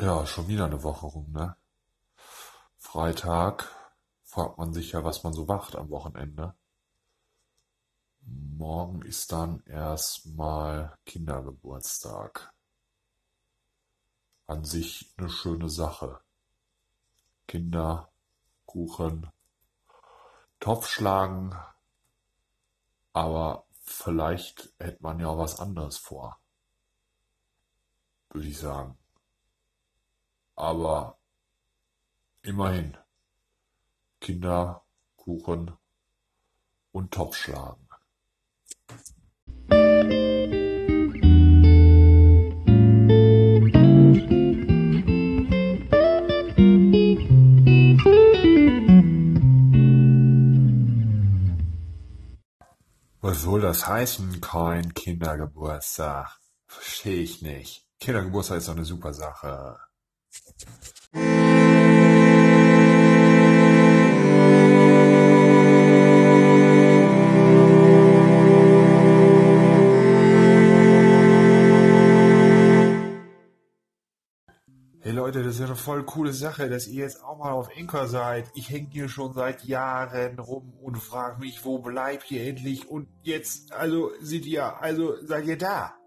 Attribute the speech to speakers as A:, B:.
A: Ja, schon wieder eine Woche rum, ne? Freitag fragt man sich ja, was man so macht am Wochenende. Morgen ist dann erstmal Kindergeburtstag. An sich eine schöne Sache. Kinder, Kuchen, Topf schlagen, aber vielleicht hätte man ja auch was anderes vor. Würde ich sagen. Aber immerhin. Kinder, Kuchen und Topf schlagen. Was soll das heißen, kein Kindergeburtstag? Verstehe ich nicht. Kindergeburtstag ist doch eine super Sache. Hey Leute, das ist eine voll coole Sache, dass ihr jetzt auch mal auf Anchor seid. Ich hänge hier schon seit Jahren rum und frage mich, wo bleibt ihr endlich? Und jetzt, also, seid ihr, also, seid ihr da?